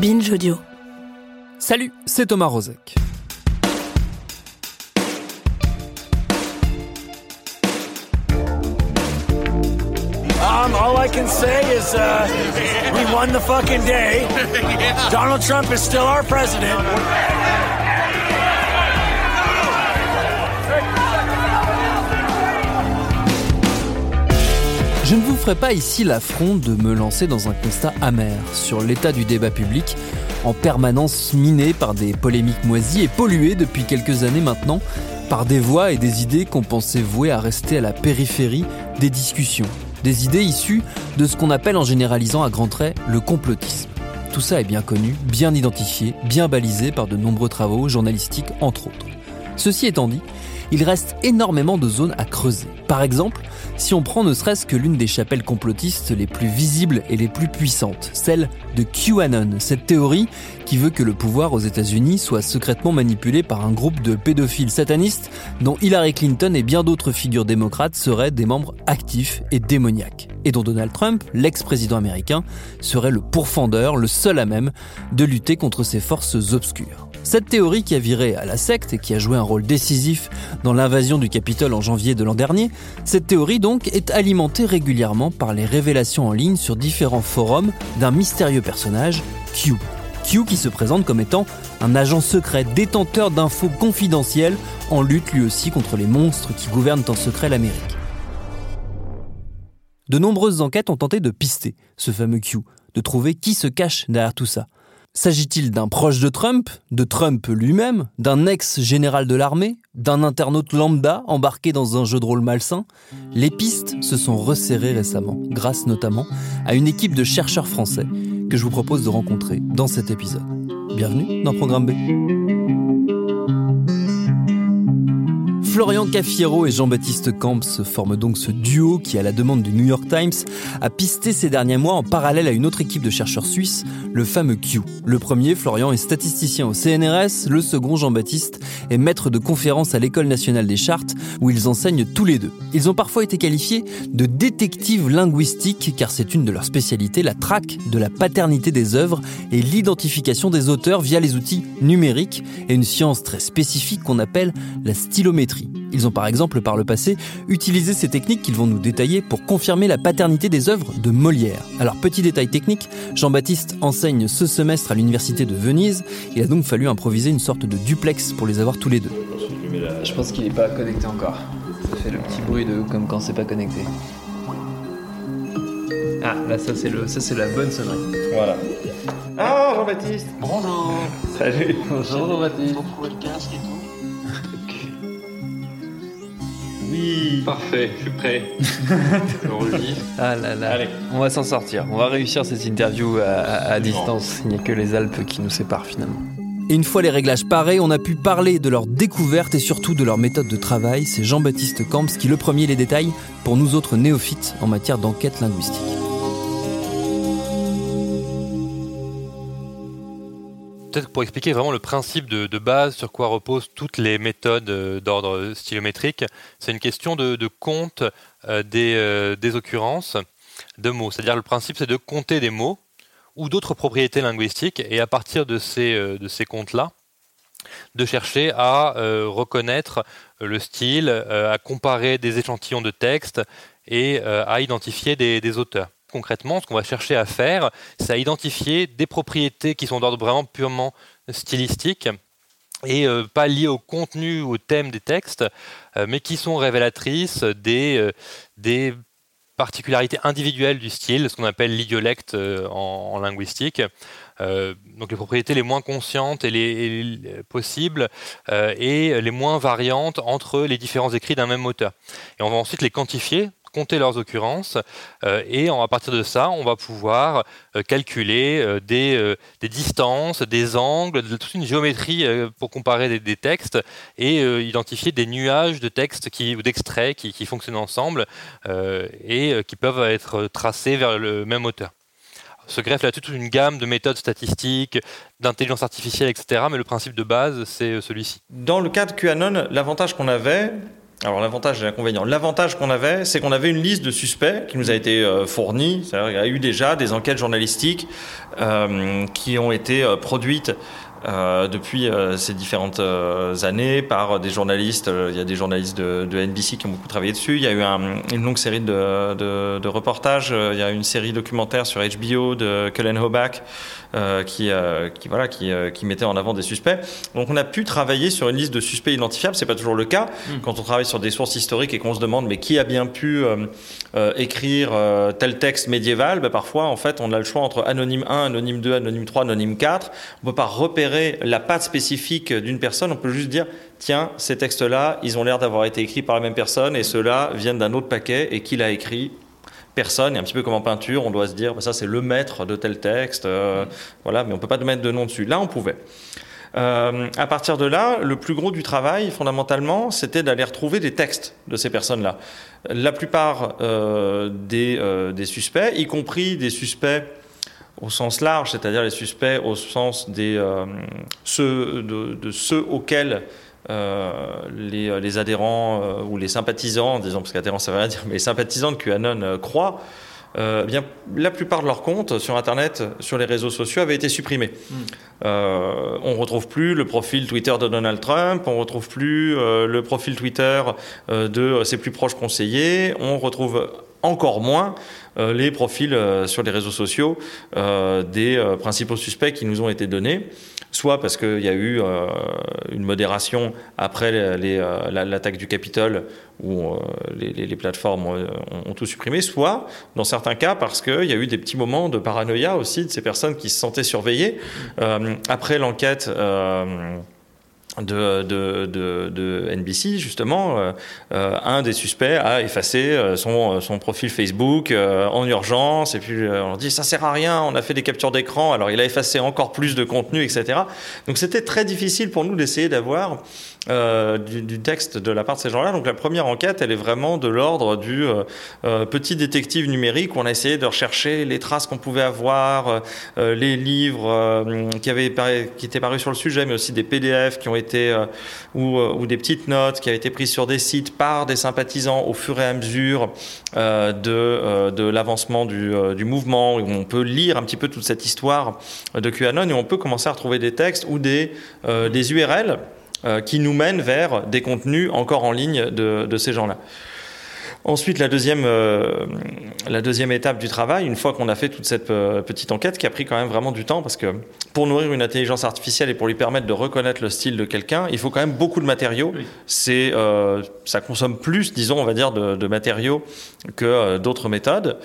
Binge Audio. Salut, c'est Thomas Rozek. Um, all I can say is uh, we won the fucking day. Donald Trump is still our president. Je ne vous ferai pas ici l'affront de me lancer dans un constat amer sur l'état du débat public, en permanence miné par des polémiques moisies et pollué depuis quelques années maintenant par des voix et des idées qu'on pensait vouées à rester à la périphérie des discussions. Des idées issues de ce qu'on appelle en généralisant à grands traits le complotisme. Tout ça est bien connu, bien identifié, bien balisé par de nombreux travaux journalistiques entre autres. Ceci étant dit, il reste énormément de zones à creuser. Par exemple, si on prend ne serait-ce que l'une des chapelles complotistes les plus visibles et les plus puissantes, celle de QAnon, cette théorie qui veut que le pouvoir aux États-Unis soit secrètement manipulé par un groupe de pédophiles satanistes dont Hillary Clinton et bien d'autres figures démocrates seraient des membres actifs et démoniaques, et dont Donald Trump, l'ex-président américain, serait le pourfendeur, le seul à même de lutter contre ces forces obscures. Cette théorie qui a viré à la secte et qui a joué un rôle décisif dans l'invasion du Capitole en janvier de l'an dernier, cette théorie donc est alimentée régulièrement par les révélations en ligne sur différents forums d'un mystérieux personnage, Q. Q qui se présente comme étant un agent secret détenteur d'infos confidentielles en lutte lui aussi contre les monstres qui gouvernent en secret l'Amérique. De nombreuses enquêtes ont tenté de pister ce fameux Q, de trouver qui se cache derrière tout ça. S'agit-il d'un proche de Trump, de Trump lui-même, d'un ex-général de l'armée, d'un internaute lambda embarqué dans un jeu de rôle malsain? Les pistes se sont resserrées récemment, grâce notamment à une équipe de chercheurs français que je vous propose de rencontrer dans cet épisode. Bienvenue dans Programme B. Florian Cafiero et Jean-Baptiste Camps forment donc ce duo qui, à la demande du New York Times, a pisté ces derniers mois en parallèle à une autre équipe de chercheurs suisses, le fameux Q. Le premier, Florian, est statisticien au CNRS, le second, Jean-Baptiste, est maître de conférences à l'École nationale des chartes, où ils enseignent tous les deux. Ils ont parfois été qualifiés de détectives linguistiques, car c'est une de leurs spécialités, la traque de la paternité des œuvres et l'identification des auteurs via les outils numériques, et une science très spécifique qu'on appelle la stylométrie. Ils ont par exemple par le passé utilisé ces techniques qu'ils vont nous détailler pour confirmer la paternité des œuvres de Molière. Alors petit détail technique, Jean-Baptiste enseigne ce semestre à l'université de Venise, il a donc fallu improviser une sorte de duplex pour les avoir tous les deux. Je pense qu'il n'est pas connecté encore. Ça fait le petit bruit de comme quand c'est pas connecté. Ah, là, ça c'est le, ça c'est la bonne sonnerie. Voilà. Ah, Jean-Baptiste Bonjour. Salut Bonjour Jean-Baptiste. Oui Parfait, je suis prêt. Ah là là. Allez. On va s'en sortir. On va réussir cette interview à, à- à distance. Il n'y a que les Alpes qui nous séparent finalement. Et une fois les réglages parés, on a pu parler de leur découverte et surtout de leur méthode de travail. C'est Jean-Baptiste Camps qui le premier les détaille pour nous autres néophytes en matière d'enquête linguistique. Peut-être pour expliquer vraiment le principe de, base sur quoi reposent toutes les méthodes euh, d'ordre stylométrique, c'est une question de, compte euh, des, euh, des occurrences de mots. C'est-à-dire le principe c'est de compter des mots ou d'autres propriétés linguistiques et à partir de ces, ces comptes-là, de chercher à reconnaître le style, à comparer des échantillons de texte et à identifier des auteurs. Concrètement, ce qu'on va chercher à faire, c'est à identifier des propriétés qui sont d'ordre vraiment purement stylistique et euh, pas liées au contenu, au thème des textes, euh, mais qui sont révélatrices des, euh, des particularités individuelles du style, ce qu'on appelle l'idiolecte en, linguistique. Donc les propriétés les moins conscientes et les, possibles et les moins variantes entre les différents écrits d'un même auteur. Et on va ensuite les quantifier compter leurs occurrences et à partir de ça, on va pouvoir calculer des, des, distances, des angles, toute une géométrie pour comparer des, textes et identifier des nuages de textes qui, ou d'extraits qui, fonctionnent ensemble et qui peuvent être tracés vers le même auteur se greffe là toute une gamme de méthodes statistiques, d'intelligence artificielle, etc. Mais le principe de base, c'est euh, celui-ci. Dans le cas de QAnon, l'avantage qu'on avait, alors l'avantage et l'inconvénient. L'avantage qu'on avait, c'est qu'on avait une liste de suspects qui nous a été euh, fournie. Qu'il y a eu déjà des enquêtes journalistiques euh, qui ont été produites euh, depuis euh, ces différentes euh, années par des journalistes. il y a des journalistes de, de, NBC qui ont beaucoup travaillé dessus. Il y a eu un, une longue série de, de, de, reportages. Il y a une série documentaire sur HBO de Cullen Hobach qui, qui, voilà, qui, qui, mettait en avant des suspects. Donc on a pu travailler sur une liste de suspects identifiables. C'est pas toujours le cas mm. quand on travaille sur des sources historiques et qu'on se demande mais qui a bien pu écrire tel texte médiéval. Ben, parfois en fait on a le choix entre anonyme 1, anonyme 2, anonyme 3, anonyme 4. On peut pas repérer la patte spécifique d'une personne, on peut juste dire tiens, ces textes-là, ils ont l'air d'avoir été écrits par la même personne et ceux-là viennent d'un autre paquet et qui l'a écrit personne, et un petit peu comme en peinture, on doit se dire bah, ça c'est le maître de tel texte, euh, voilà, mais on peut pas mettre de nom dessus. Là, on pouvait. Euh, à partir de là, le plus gros du travail, fondamentalement, c'était d'aller retrouver des textes de ces personnes-là. La plupart euh, des, suspects, y compris des suspects au sens large, c'est-à-dire les suspects au sens des, euh, ceux, de, ceux auxquels euh, les, les, adhérents euh, ou les sympathisants, disons, parce qu'adhérents ça veut rien dire, mais les sympathisants de QAnon croient, bien, la plupart de leurs comptes sur Internet, sur les réseaux sociaux, avaient été supprimés. Mm. on retrouve plus le profil Twitter de Donald Trump, on retrouve plus le profil Twitter de ses plus proches conseillers, on retrouve encore moins euh, les profils euh, sur les réseaux sociaux euh, des principaux suspects qui nous ont été donnés, soit parce qu'il y a eu une modération après l'attaque du Capitole où les, plateformes ont, tout supprimé, soit dans certains cas parce qu'il y a eu des petits moments de paranoïa aussi de ces personnes qui se sentaient surveillées. après l'enquête de, de, de, NBC, justement, euh, euh, un des suspects a effacé euh, son, son profil Facebook en urgence, et puis on dit ça sert à rien, on a fait des captures d'écran, alors il a effacé encore plus de contenu, etc. Donc c'était très difficile pour nous d'essayer d'avoir euh, du, texte de la part de ces gens-là. Donc la première enquête, elle est vraiment de l'ordre du euh, euh, petit détective numérique. Où on a essayé de rechercher les traces qu'on pouvait avoir, les livres qui, avaient, qui étaient parus sur le sujet, mais aussi des PDF qui ont été ou, des petites notes qui avaient été prises sur des sites par des sympathisants au fur et à mesure de, l'avancement du, mouvement. On peut lire un petit peu toute cette histoire de QAnon et on peut commencer à retrouver des textes ou des, des URL qui nous mène vers des contenus encore en ligne de, ces gens-là. Ensuite, la deuxième, euh, la deuxième étape du travail, une fois qu'on a fait toute cette euh, petite enquête, qui a pris quand même vraiment du temps, parce que pour nourrir une intelligence artificielle et pour lui permettre de reconnaître le style de quelqu'un, il faut quand même beaucoup de matériaux. C'est, ça consomme plus, disons, on va dire, de, de matériaux que d'autres méthodes.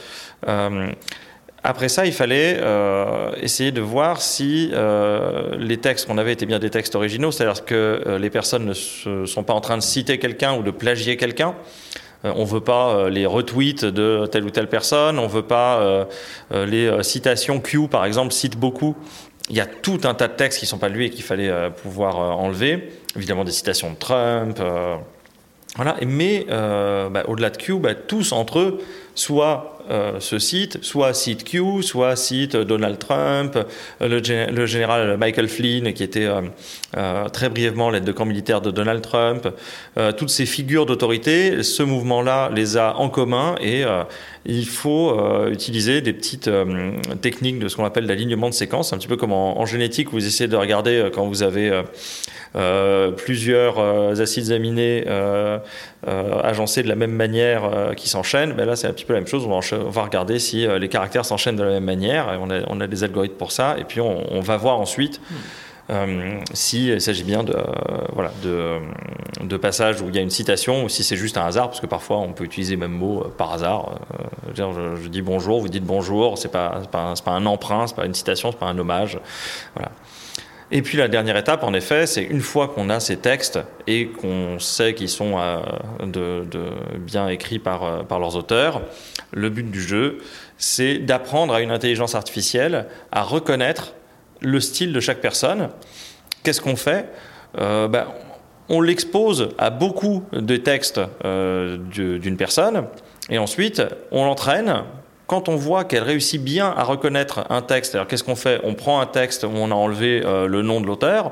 Après ça, il fallait euh, essayer de voir si euh, les textes qu'on avait étaient bien des textes originaux, c'est-à-dire que euh, les personnes ne sont pas en train de citer quelqu'un ou de plagier quelqu'un. on ne veut pas les retweets de telle ou telle personne, on ne veut pas les citations Q, par exemple, cite beaucoup. Il y a tout un tas de textes qui ne sont pas de lui et qu'il fallait pouvoir enlever. Évidemment, des citations de Trump. voilà. Mais bah, au-delà de Q, bah, tous entre eux, soit euh, ce site, soit site Q, soit site Donald Trump, euh, le, général Michael Flynn, qui était euh, très brièvement l'aide de camp militaire de Donald Trump. toutes ces figures d'autorité, ce mouvement-là les a en commun et il faut utiliser des petites techniques de ce qu'on appelle l'alignement de séquence, un petit peu comme en, en, génétique, vous essayez de regarder quand vous avez plusieurs euh, acides aminés euh, agencés de la même manière qui s'enchaînent, ben là c'est un petit peu la même chose. On va, regarder si les caractères s'enchaînent de la même manière. Et on, a, on, a, des algorithmes pour ça. Et puis on, va voir ensuite. Euh, s'il s'agit bien de, voilà, de, de passages où il y a une citation ou si c'est juste un hasard, parce que parfois on peut utiliser le même mot par hasard. je, je, dis bonjour, vous dites bonjour, c'est pas, pas, pas, un emprunt, c'est pas une citation, c'est pas un hommage. Voilà. Et puis la dernière étape, en effet, c'est une fois qu'on a ces textes et qu'on sait qu'ils sont euh, bien écrits par, euh, par leurs auteurs, le but du jeu, c'est d'apprendre à une intelligence artificielle à reconnaître le style de chaque personne. Qu'est-ce qu'on fait? Euh, ben, On l'expose à beaucoup de textes d'une personne et ensuite on l'entraîne quand on voit qu'elle réussit bien à reconnaître un texte, alors qu'est-ce qu'on fait? On prend un texte où on a enlevé euh, le nom de l'auteur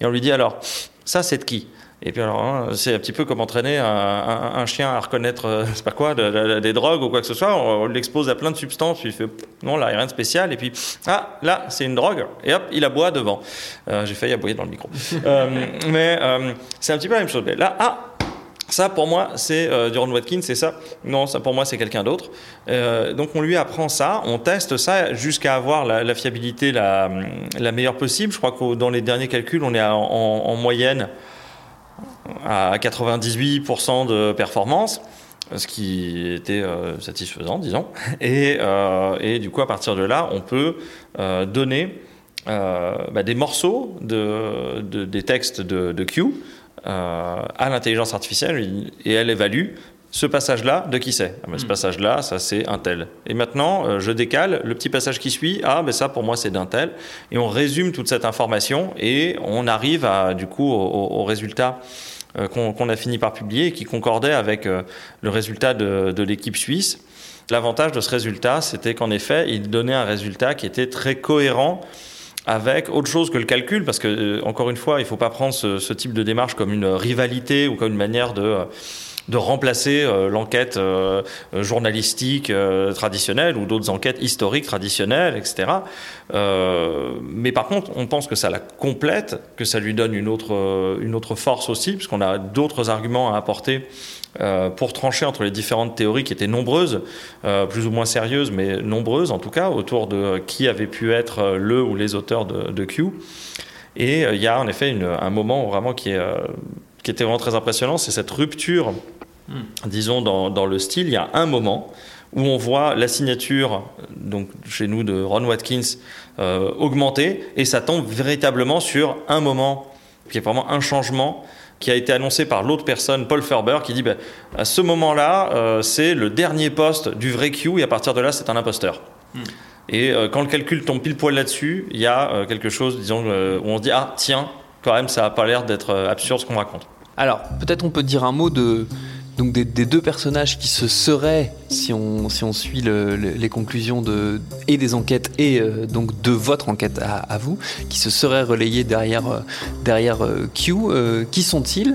et on lui dit alors, ça c'est de qui? Et puis alors, hein, c'est un petit peu comme entraîner un, chien à reconnaître, euh, c'est pas quoi, des drogues ou quoi que ce soit. On, l'expose à plein de substances, il fait non, là, il n'y a rien de spécial. Et puis, ah, là, c'est une drogue. Et hop, il aboie devant. Euh, j'ai failli aboyer dans le micro. mais c'est un petit peu la même chose. Mais là, ah, ça, pour moi, c'est euh, Duran Watkins, c'est ça. Non, ça, pour moi, c'est quelqu'un d'autre. Euh, donc, on lui apprend ça, on teste ça jusqu'à avoir la, fiabilité la, meilleure possible. Je crois que dans les derniers calculs, on est en, moyenne à 98% de performance, ce qui était euh, satisfaisant, disons. Et, du coup, à partir de là, on peut donner bah, des morceaux de, des textes de, Q euh, à l'intelligence artificielle et elle évalue ce passage-là, de qui c'est ah ben, Ce hmm. passage-là, ça c'est un tel. Et maintenant, euh, je décale le petit passage qui suit. Ah, ben ça pour moi c'est d'un tel. Et on résume toute cette information et on arrive à, du coup au, résultat euh, qu'on a fini par publier qui concordait avec le résultat de, de l'équipe suisse. L'avantage de ce résultat, c'était qu'en effet, il donnait un résultat qui était très cohérent avec autre chose que le calcul, parce que, euh, encore une fois, il ne faut pas prendre ce, type de démarche comme une rivalité ou comme une manière de euh, remplacer euh, l'enquête journalistique traditionnelle ou d'autres enquêtes historiques traditionnelles, etc. mais par contre, on pense que ça la complète, que ça lui donne une autre force aussi, puisqu'on a d'autres arguments à apporter euh, pour trancher entre les différentes théories qui étaient nombreuses, euh, plus ou moins sérieuses, mais nombreuses en tout cas, autour de qui avait pu être le ou les auteurs de, Q. Et euh, il y a en effet un moment vraiment qui, est, qui était vraiment très impressionnant, c'est cette rupture, hmm. disons, dans, le style. Il y a un moment où on voit la signature, donc chez nous, de Ron Watkins, augmenter, et ça tombe véritablement sur un moment qui est vraiment un changement qui a été annoncé par l'autre personne, Paul Ferber, qui dit bah, à ce moment-là, euh, c'est le dernier poste du vrai Q et à partir de là, c'est un imposteur. Hmm. Et euh, quand le calcul tombe pile poil là-dessus, il y a euh, quelque chose, disons, où on se dit ah tiens, quand même, ça n'a pas l'air d'être absurde ce qu'on raconte. Alors peut-être on peut dire un mot de donc des, deux personnages qui se seraient, si on, suit les conclusions et des enquêtes et euh, donc de votre enquête à, vous, qui se seraient relayés derrière, euh, euh, Q, qui sont-ils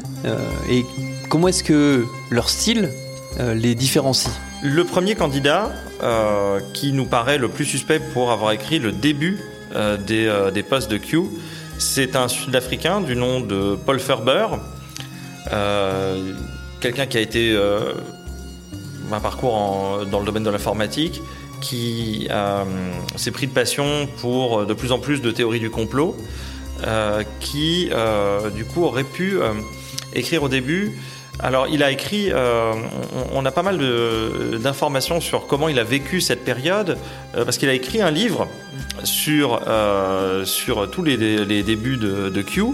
et comment est-ce que leur style les différencie? Le premier candidat qui nous paraît le plus suspect pour avoir écrit le début des, des postes de Q, c'est un Sud-Africain du nom de Paul Ferber quelqu'un qui a été euh, un parcours dans le domaine de l'informatique, qui euh, s'est pris de passion pour euh, de plus en plus de théories du complot, qui du coup aurait pu écrire au début. Alors il a écrit, on, a pas mal d'informations sur comment il a vécu cette période, parce qu'il a écrit un livre sur, sur tous les, débuts de, de Q.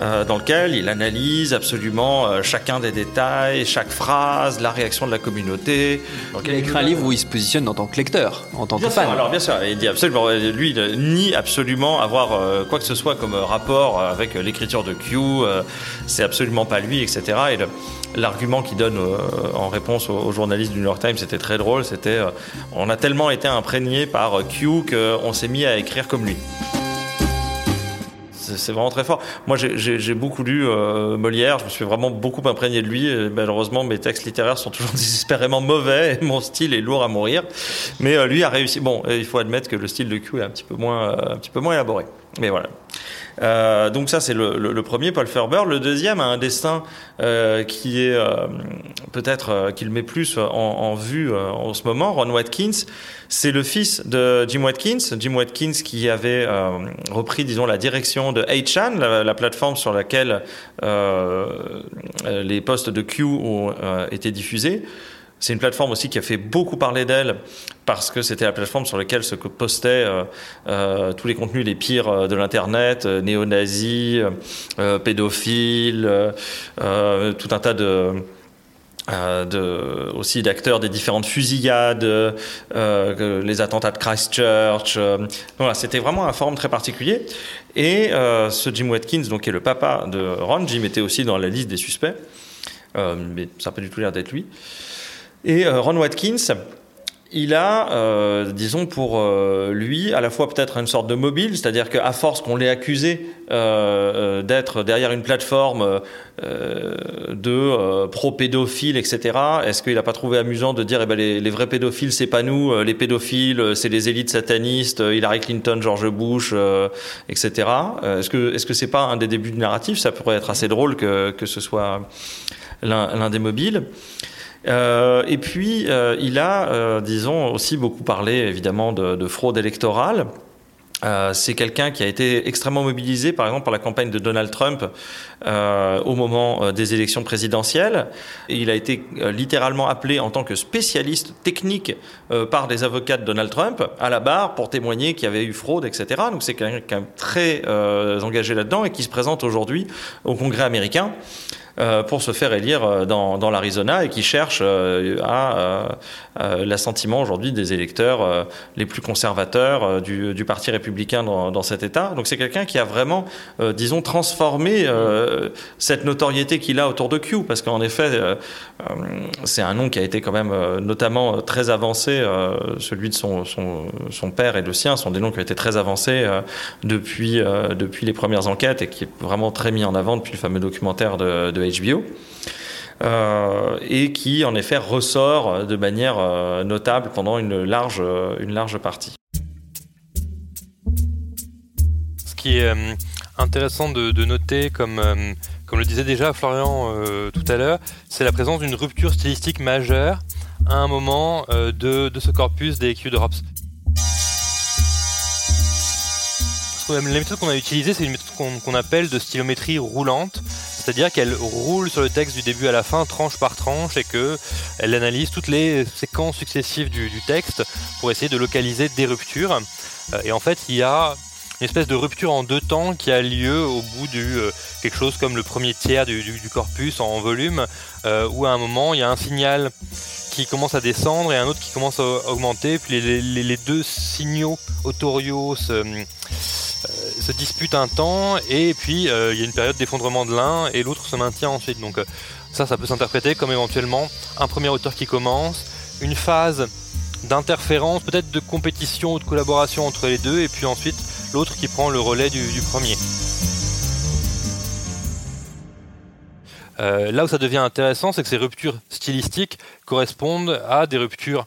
Euh, dans lequel il analyse absolument euh, chacun des détails, chaque phrase, la réaction de la communauté. Donc il a écrit un livre où il se positionne en tant que lecteur, en tant que fan. alors bien sûr, il dit absolument, lui, il nie absolument avoir euh, quoi que ce soit comme rapport avec l'écriture de Q. c'est absolument pas lui, etc. Et l'argument qu'il donne en réponse aux, journalistes du New York Times, c'était très drôle. C'était, on a tellement été imprégné par Q qu'on s'est mis à écrire comme lui c'est vraiment très fort. Moi, j'ai beaucoup lu euh, Molière, je me suis vraiment beaucoup imprégné de lui. malheureusement, mes textes littéraires sont toujours désespérément mauvais et mon style est lourd à mourir. Mais euh, lui a réussi. Bon, il faut admettre que le style de Q est un petit peu moins, euh, un petit peu moins élaboré. Mais voilà. Euh, donc ça c'est le, premier, Paul Ferber. Le deuxième a un destin euh, qui est euh, peut-être qu'il met plus en, vue en ce moment. Ron Watkins, c'est le fils de Jim Watkins. Jim Watkins qui avait repris, disons, la direction de 8chan, la, plateforme sur laquelle les postes de Q ont été diffusés. C'est une plateforme aussi qui a fait beaucoup parler d'elle parce que c'était la plateforme sur laquelle se postaient euh, euh, tous les contenus les pires euh, de l'internet, néo-nazis, pédophiles, tout un tas de, aussi d'acteurs des différentes fusillades, les attentats de Christchurch. voilà, c'était vraiment un forum très particulier. Et ce Jim Watkins, donc qui est le papa de Ron, Jim était aussi dans la liste des suspects, mais ça n'a pas du tout l'air d'être lui. Et euh, Ron Watkins, il a, euh, disons pour euh, lui, à la fois peut-être une sorte de mobile, c'est-à-dire qu'à force qu'on l'ait accusé d'être derrière une plateforme de pro-pédophiles, etc., est-ce qu'il n'a pas trouvé amusant de dire, eh ben, les, vrais pédophiles, c'est pas nous, les pédophiles, c'est les élites satanistes, Hillary Clinton, George Bush, etc. est-ce que est-ce que c'est pas un des débuts du narratif? Ça pourrait être assez drôle que ce soit l'un des mobiles. Euh, et puis, euh, il a, euh, disons, aussi beaucoup parlé, évidemment, de, de fraude électorale. C'est quelqu'un qui a été extrêmement mobilisé, par exemple, par la campagne de Donald Trump au moment des élections présidentielles. Il a été littéralement appelé en tant que spécialiste technique par des avocats de Donald Trump à la barre pour témoigner qu'il y avait eu fraude, etc. Donc c'est quelqu'un très engagé là-dedans et qui se présente aujourd'hui au Congrès américain. Euh, pour se faire élire euh, dans, l'Arizona et qui cherche euh, à l'assentiment aujourd'hui des électeurs les plus conservateurs du, Parti républicain dans, cet État. Donc c'est quelqu'un qui a vraiment, disons, transformé cette notoriété qu'il a autour de Q, parce qu'en effet, c'est un nom qui a été quand même notamment très avancé, celui de son, père et le sien sont des noms qui ont été très avancés depuis, depuis les premières enquêtes et qui est vraiment très mis en avant depuis le fameux documentaire de, de Euh, et qui en effet ressort de manière euh, notable pendant une large, une large partie. Ce qui est euh, intéressant de, noter, comme, comme le disait déjà Florian tout à l'heure, c'est la présence d'une rupture stylistique majeure à un moment de, de, ce corpus des Q drops. La méthode qu'on a utilisée, c'est une méthode qu'on appelle de stylométrie roulante c'est-à-dire qu'elle roule sur le texte du début à la fin, tranche par tranche, et qu'elle analyse toutes les séquences successives du, texte pour essayer de localiser des ruptures. Euh, et en fait, il y a une espèce de rupture en deux temps qui a lieu au bout du euh, quelque chose comme le premier tiers du, corpus en, volume, euh, où à un moment il y a un signal qui commence à descendre et un autre qui commence à augmenter, puis les, deux signaux autoriaux se, se disputent un temps et puis euh, il y a une période d'effondrement de l'un et l'autre se maintient ensuite. Donc euh, ça, ça peut s'interpréter comme éventuellement un premier auteur qui commence, une phase d'interférence, peut-être de compétition ou de collaboration entre les deux, et puis ensuite l'autre qui prend le relais du, premier. là où ça devient intéressant, c'est que ces ruptures stylistiques correspondent à des ruptures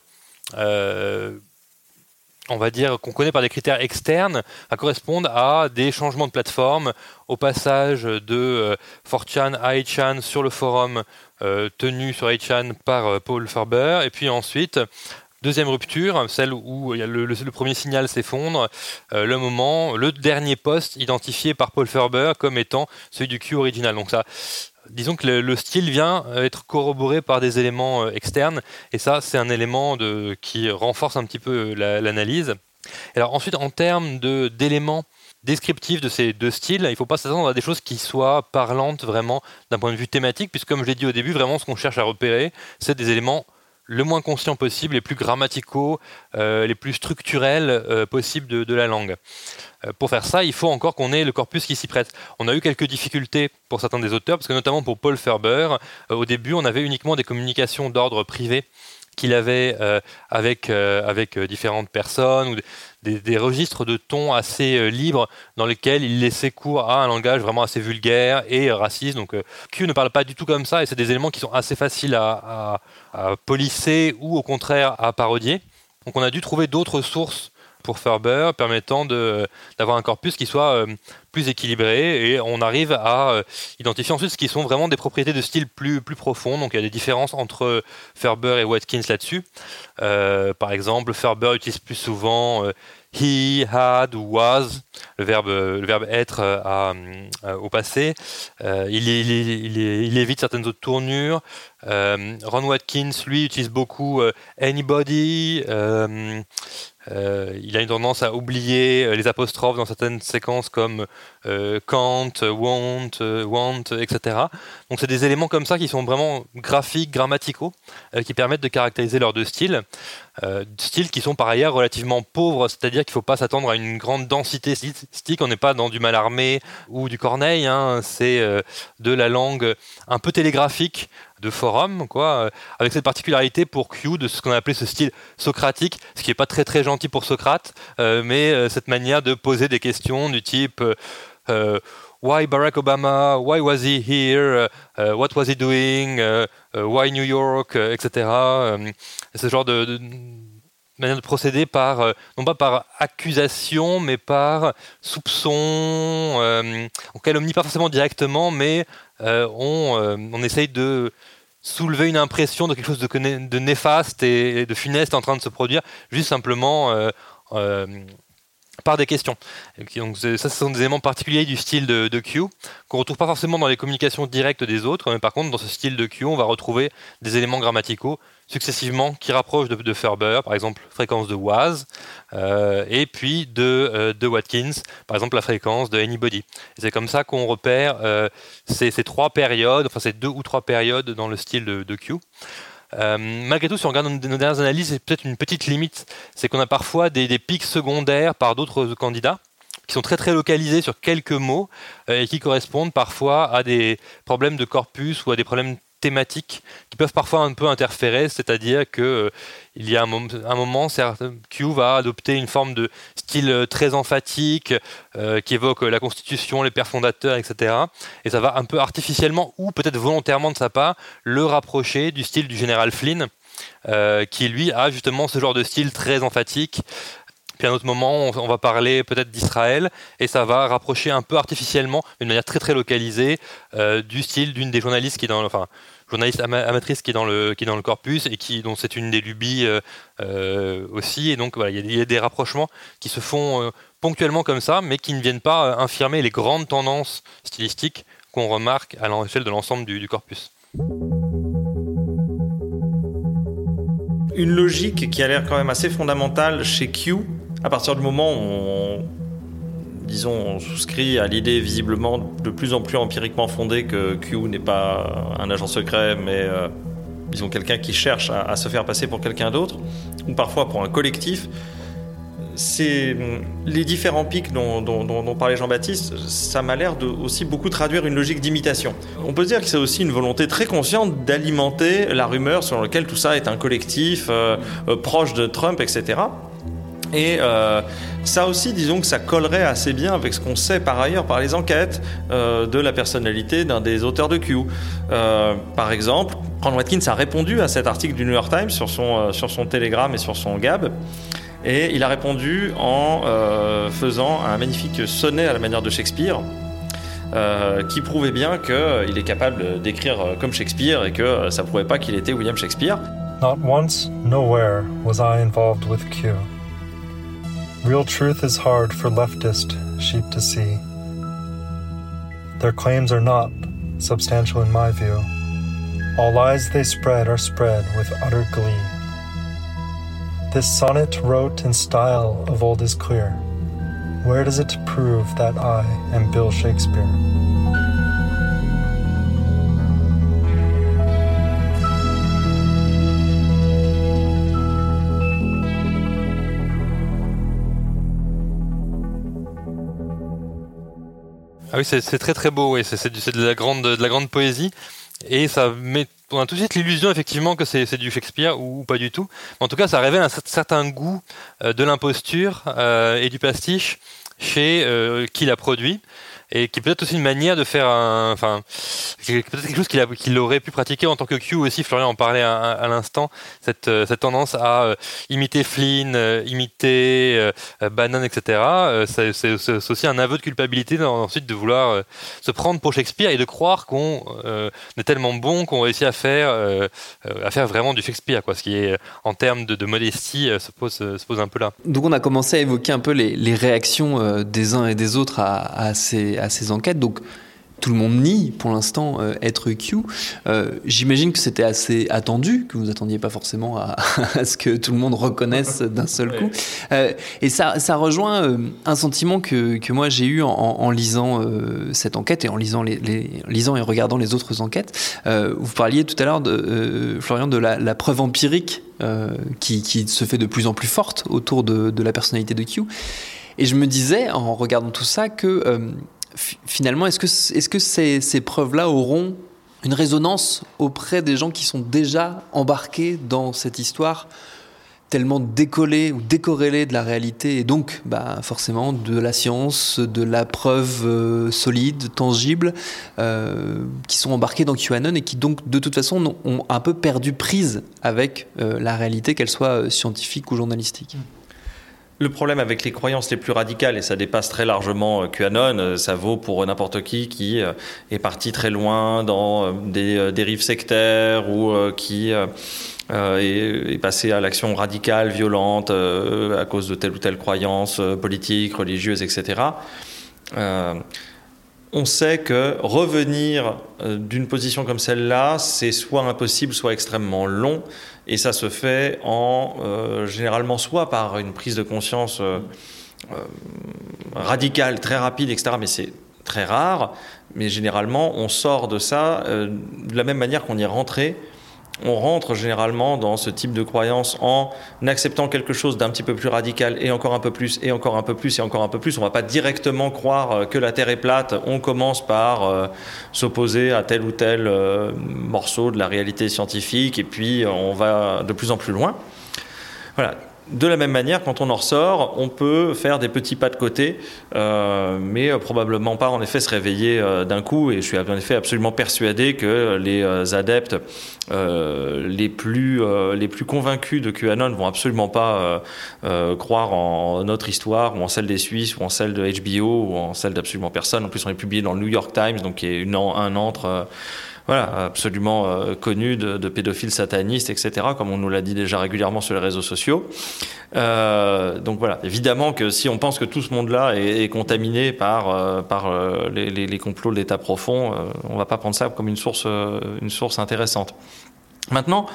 on va dire, qu'on connaît par des critères externes, à correspondre à des changements de plateforme, au passage de 4chan euh, à 8chan sur le forum euh, tenu sur 8chan par euh, Paul Farber, et puis ensuite, Deuxième rupture, celle où le, premier signal s'effondre, le moment, le dernier poste identifié par Paul Farber comme étant celui du Q original. Donc ça, disons que le, style vient euh, être corroboré par des éléments euh, externes, et ça, c'est un élément qui renforce un petit peu euh, l'analyse. Ensuite, en termes d'éléments descriptifs de ces deux styles, il ne faut pas s'attendre à des choses qui soient parlantes vraiment d'un point de vue thématique, puisque comme je l'ai dit au début, vraiment ce qu'on cherche à repérer, c'est des éléments le moins conscients possible, les plus grammaticaux, les plus structurels possibles de, la langue. Euh, pour faire ça, il faut encore qu'on ait le corpus qui s'y prête. On a eu quelques difficultés pour certains des auteurs, parce que notamment pour Paul Ferber, euh, au début, on avait uniquement des communications d'ordre privé qu'il avait euh, avec, avec différentes personnes ou des, registres de ton assez libres dans lesquels il laissait cours à un langage vraiment assez vulgaire et raciste. Donc Q ne parle pas du tout comme ça et c'est des éléments qui sont assez faciles à, à polisser ou au contraire à parodier. Donc on a dû trouver d'autres sources pour Ferber, permettant d'avoir un corpus qui soit euh, plus équilibré et on arrive à euh, identifier ensuite ce qui sont vraiment des propriétés de style plus, plus profondes. Donc il y a des différences entre Ferber et Watkins là-dessus. Euh, par exemple, Ferber utilise plus souvent he, had, was, le verbe, le verbe être au passé. Il, il, évite certaines autres tournures. Ron Watkins, lui, utilise beaucoup anybody. Euh, il a une tendance à oublier euh, les apostrophes dans certaines séquences comme euh, can't, won't, want, etc. Donc c'est des éléments comme ça qui sont vraiment graphiques, grammaticaux, qui permettent de caractériser leurs deux styles. styles qui sont par ailleurs relativement pauvres, c'est-à-dire qu'il ne faut pas s'attendre à une grande densité stylistique. On n'est pas dans du Malarmé ou du Corneille, hein. c'est de la langue un peu télégraphique de forum, quoi, euh, avec cette particularité pour Q de ce qu'on a appelé ce style socratique, ce qui n'est pas très très gentil pour Socrate, euh, mais euh, cette manière de poser des questions du type Why Barack Obama? Why was he here? what was he doing? why New York? etc. ce genre de, manière de procéder par, non pas par accusation, mais par soupçon. on calomnie pas forcément directement, mais on, on essaye de soulever une impression de quelque chose de, néfaste et de funeste en train de se produire, juste simplement euh, euh, par des questions. donc, ça, ce sont des éléments particuliers du style de, de Q qu'on retrouve pas forcément dans les communications directes des autres, mais par contre, dans ce style de Q, on va retrouver des éléments grammaticaux successivement qui rapprochent de, Ferber, par exemple fréquence de was, euh, et puis de, euh, de, Watkins, par exemple la fréquence de anybody. C'est comme ça qu'on repère euh, ces, trois périodes, enfin ces deux ou trois périodes dans le style de, de Q. malgré tout, si on regarde nos, dernières analyses, c'est peut-être une petite limite, c'est qu'on a parfois des, pics secondaires par d'autres candidats qui sont très très localisés sur quelques mots et qui correspondent parfois à des problèmes de corpus ou à des problèmes thématiques qui peuvent parfois un peu interférer, c'est-à-dire que euh, il y a un, moment, Q va adopter une forme de style euh, très emphatique euh, qui évoque la Constitution, les pères fondateurs, etc. Et ça va un peu artificiellement ou peut-être volontairement de sa part le rapprocher du style du général Flynn, qui lui a justement ce genre de style très emphatique. Puis à un autre moment, on, va parler peut-être d'Israël et ça va rapprocher un peu artificiellement, d'une manière très très localisée, du style d'une des journalistes qui est dans, enfin, journaliste amatrice qui est dans le qui est dans le corpus et qui dont c'est une des lubies euh, euh, aussi et donc voilà il y, a des rapprochements qui se font euh, ponctuellement comme ça mais qui ne viennent pas infirmer les grandes tendances stylistiques qu'on remarque à l'échelle de l'ensemble du corpus. Une logique qui a l'air quand même assez fondamentale chez Q, à partir du moment où on disons, on souscrit à l'idée visiblement de plus en plus empiriquement fondée que Q n'est pas un agent secret, mais euh, disons quelqu'un qui cherche à, se faire passer pour quelqu'un d'autre, ou parfois pour un collectif. C'est les différents pics dont, parlait Jean-Baptiste, ça m'a l'air de aussi beaucoup traduire une logique d'imitation. On peut dire que c'est aussi une volonté très consciente d'alimenter la rumeur selon laquelle tout ça est un collectif euh, euh, proche de Trump, etc. Et euh, ça aussi, disons que ça collerait assez bien avec ce qu'on sait par ailleurs par les enquêtes euh, de la personnalité d'un des auteurs de Q. Euh, par exemple, Ron Watkins a répondu à cet article du New York Times sur son, sur son Telegram et sur son Gab. Et il a répondu en faisant un magnifique sonnet à la manière de Shakespeare, qui prouvait bien qu'il est capable d'écrire comme Shakespeare et que ça prouvait pas qu'il était William Shakespeare. Not once, nowhere was I involved with Q. Real truth is hard for leftist sheep to see. Their claims are not substantial in my view. All lies they spread are spread with utter glee. This sonnet wrote in style of old is clear. Where does it prove that I am Bill Shakespeare? Ah oui, c'est très très beau, oui. c'est de la grande de la grande poésie et ça met on a tout de suite l'illusion effectivement que c'est du Shakespeare ou, pas du tout. En tout cas, ça révèle un certain goût euh, de l'imposture euh, et du pastiche chez euh, qui l'a produit. Et qui est peut-être aussi une manière de faire un, enfin, peut-être quelque chose qu'il, aurait pu pratiquer en tant que Q aussi. Florian en parlait à, l'instant, cette, euh, cette tendance à euh, imiter Flynn, euh, imiter Bannon, etc. C'est, aussi un aveu de culpabilité ensuite de vouloir se prendre pour Shakespeare et de croire qu'on est tellement bon qu'on réussit à faire, à faire vraiment du Shakespeare, quoi. Ce qui est en termes de, modestie se pose, se pose un peu là. Donc on a commencé à évoquer un peu les, réactions des uns et des autres à ces à ces enquêtes. Donc tout le monde nie pour l'instant euh, être Q. Euh, j'imagine que c'était assez attendu, que vous attendiez pas forcément à, ce que tout le monde reconnaisse d'un seul coup. Euh, et ça, ça rejoint un sentiment que, que moi j'ai eu en, lisant cette enquête et en lisant, les, lisant et regardant les autres enquêtes. vous parliez tout à l'heure, de, Florian, de la, la preuve empirique qui, qui, se fait de plus en plus forte autour de, de, la personnalité de Q. Et je me disais, en regardant tout ça, que finalement, est-ce que, est -ce que ces, preuves-là auront une résonance auprès des gens qui sont déjà embarqués dans cette histoire tellement décollée ou décorrélée de la réalité et donc bah, forcément de la science, de la preuve euh, solide, tangible, euh, qui sont embarqués dans QAnon et qui donc de toute façon ont un peu perdu prise avec euh, la réalité, qu'elle soit scientifique ou journalistique? Le problème avec les croyances les plus radicales, et ça dépasse très largement euh, QAnon, euh, ça vaut pour n'importe qui qui euh, est parti très loin dans des dérives sectaires ou qui est, passé à l'action radicale, violente, à cause de telle ou telle croyance politique, religieuse, etc. on sait que revenir d'une position comme celle-là, c'est soit impossible, soit extrêmement long. Et ça se fait en euh, généralement soit par une prise de conscience euh, euh, radicale, très rapide, etc. Mais c'est très rare. Mais généralement, on sort de ça de la même manière qu'on y est rentré on rentre généralement dans ce type de croyance en acceptant quelque chose d'un petit peu plus radical et encore un peu plus et encore un peu plus et encore un peu plus. On ne va pas directement croire euh, que la Terre est plate. On commence par euh, s'opposer à tel ou tel euh, morceau de la réalité scientifique et puis on va de plus en plus loin. Voilà. De la même manière, quand on en ressort, on peut faire des petits pas de côté, euh, mais euh, probablement pas en effet se réveiller euh, d'un coup. Et je suis en effet absolument persuadé que les adeptes les, plus, les plus convaincus de QAnon vont absolument pas croire en notre histoire ou en celle des Suisses ou en celle de HBO ou en celle d'absolument personne. En plus, on est publié dans le New York Times, donc qui est une, un entre voilà, absolument euh, connu de, pédophiles satanistes, etc., comme on nous l'a dit déjà régulièrement sur les réseaux sociaux. Euh, donc voilà, évidemment que si on pense que tout ce monde-là est, contaminé par, euh, par les, les, complots de l'État profond, on ne va pas prendre ça comme une source, une source intéressante. Maintenant,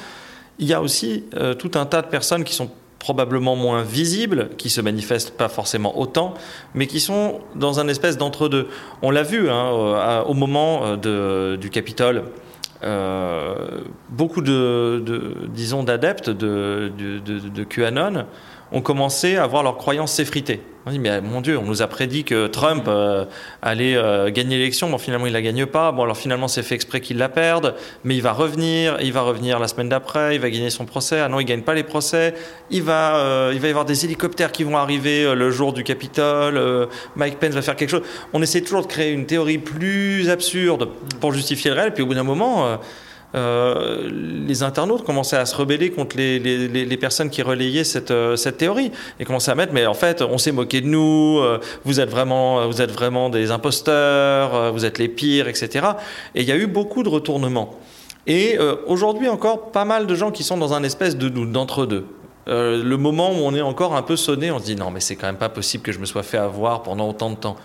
il y a aussi tout un tas de personnes qui sont probablement moins visibles, qui se manifestent pas forcément autant, mais qui sont dans un espèce d'entre-deux. On l'a vu hein, au moment euh, du Capitole. Euh, beaucoup de, disons d'adeptes de, de, QAnon ont commencé à voir leurs croyances s'effriter. On dit, mais mon Dieu, on nous a prédit que Trump euh, allait euh, gagner l'élection. Bon, finalement, il la gagne pas. Bon, alors finalement, c'est fait exprès qu'il la perde. Mais il va revenir. Il va revenir la semaine d'après. Il va gagner son procès. Ah non, il gagne pas les procès. Il va, euh, il va y avoir des hélicoptères qui vont arriver le jour du Capitole. Mike Pence va faire quelque chose. On essaie toujours de créer une théorie plus absurde pour justifier le réel. Puis au bout d'un moment, euh, les internautes commençaient à se rebeller contre les, personnes qui relayaient cette, euh, cette, théorie et commençaient à mettre mais en fait on s'est moqué de nous, euh, vous êtes vraiment vous êtes vraiment des imposteurs, vous êtes les pires, etc. Et il y a eu beaucoup de retournements. Et aujourd'hui encore pas mal de gens qui sont dans un espèce de d'entre-deux. le moment où on est encore un peu sonné, on se dit non mais c'est quand même pas possible que je me sois fait avoir pendant autant de temps.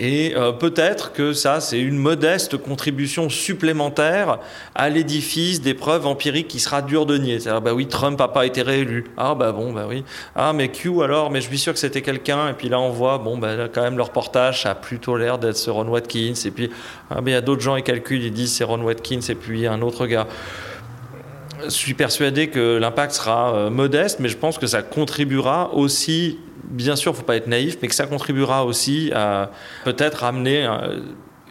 Et euh, peut-être que ça, c'est une modeste contribution supplémentaire à l'édifice des preuves empiriques qui sera dur de nier. C'est-à-dire, bah oui, Trump n'a pas été réélu. Ah bah bon, bah oui. Ah mais Q alors, mais je suis sûr que c'était quelqu'un. Et puis là, on voit, bon, bah quand même, le reportage a plutôt l'air d'être ce Ron Watkins. Et puis, ah, mais il y a d'autres gens, qui calculent, ils disent c'est Ron Watkins et puis un autre gars. Je suis persuadé que l'impact sera euh, modeste, mais je pense que ça contribuera aussi bien sûr, il faut pas être naïf, mais que ça contribuera aussi à peut-être amener euh,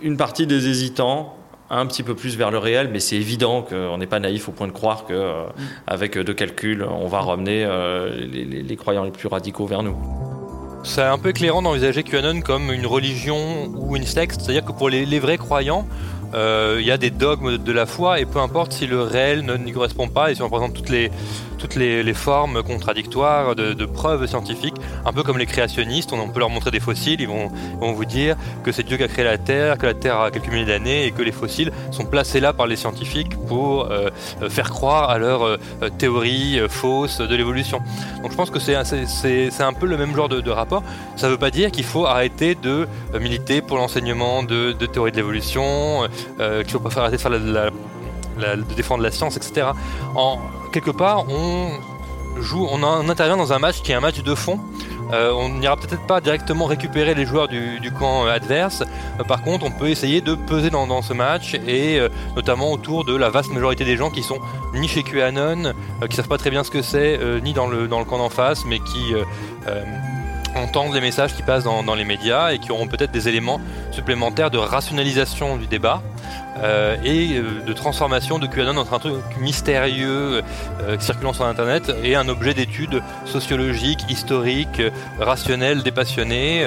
une partie des hésitants un petit peu plus vers le réel, mais c'est évident qu'on n'est pas naïf au point de croire qu'avec euh, deux calculs, on va ramener euh, les, croyants les plus radicaux vers nous. c'est un peu éclairant d'envisager QAnon comme une religion ou une secte, c'est-à-dire que pour les vrais croyants, euh, il y a des dogmes de la foi et peu importe si le réel ne n'y correspond pas et si on présente toutes les toutes les, formes contradictoires de, preuves scientifiques, un peu comme les créationnistes, on, peut leur montrer des fossiles, ils vont, vous dire que c'est Dieu qui a créé la Terre, que la Terre a quelques milliers d'années et que les fossiles sont placés là par les scientifiques pour euh, euh, faire croire à leur théorie fausse de l'évolution. Donc je pense que c'est un peu le même genre de, rapport. Ça ne veut pas dire qu'il faut arrêter de militer pour l'enseignement de, de théorie de l'évolution, euh, qu'il faut pas arrêter de faire la, de défendre la science, etc. En quelque part, on joue, on, intervient dans un match qui est un match de fond. Euh, on n'ira peut-être pas directement récupérer les joueurs du, camp euh, adverse. par contre, on peut essayer de peser dans, ce match et notamment autour de la vaste majorité des gens qui sont ni chez QAnon, qui savent pas très bien ce que c'est, ni dans le, dans le camp d'en face, mais qui entendent les messages qui passent dans, les médias et qui auront peut-être des éléments supplémentaires de rationalisation du débat euh, et euh, de transformation de QAnon entre un truc mystérieux euh, circulant sur Internet et un objet d'étude sociologique, historique, rationnel, dépassionné,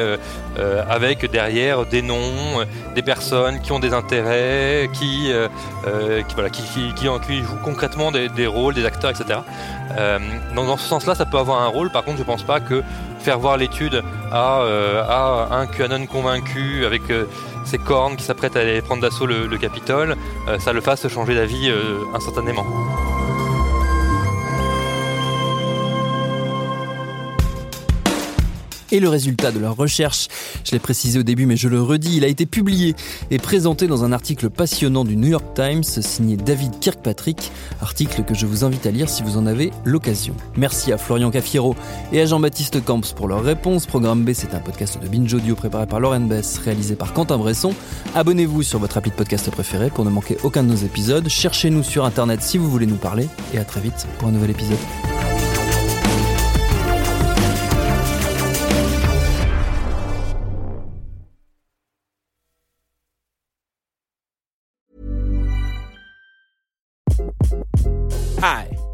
avec derrière des noms, des personnes qui ont des intérêts, qui, voilà, qui, jouent concrètement des, rôles, des acteurs, etc. dans, dans ce sens-là, ça peut avoir un rôle. Par contre, je pense pas que faire voir l'étude à, un QAnon convaincu avec ses cornes qui s'apprêtent à aller prendre d'assaut le, Capitole, euh, ça le fasse changer d'avis euh, instantanément. Et le résultat de leur recherche, je l'ai précisé au début mais je le redis, il a été publié et présenté dans un article passionnant du New York Times signé David Kirkpatrick, article que je vous invite à lire si vous en avez l'occasion. Merci à Florian Cafiero et à Jean-Baptiste Camps pour leur réponse. Programme B, c'est un podcast de Binge Audio préparé par Lauren Bess, réalisé par Quentin Bresson. Abonnez-vous sur votre appli de podcast préféré pour ne manquer aucun de nos épisodes. Cherchez-nous sur internet si vous voulez nous parler et à très vite pour un nouvel épisode.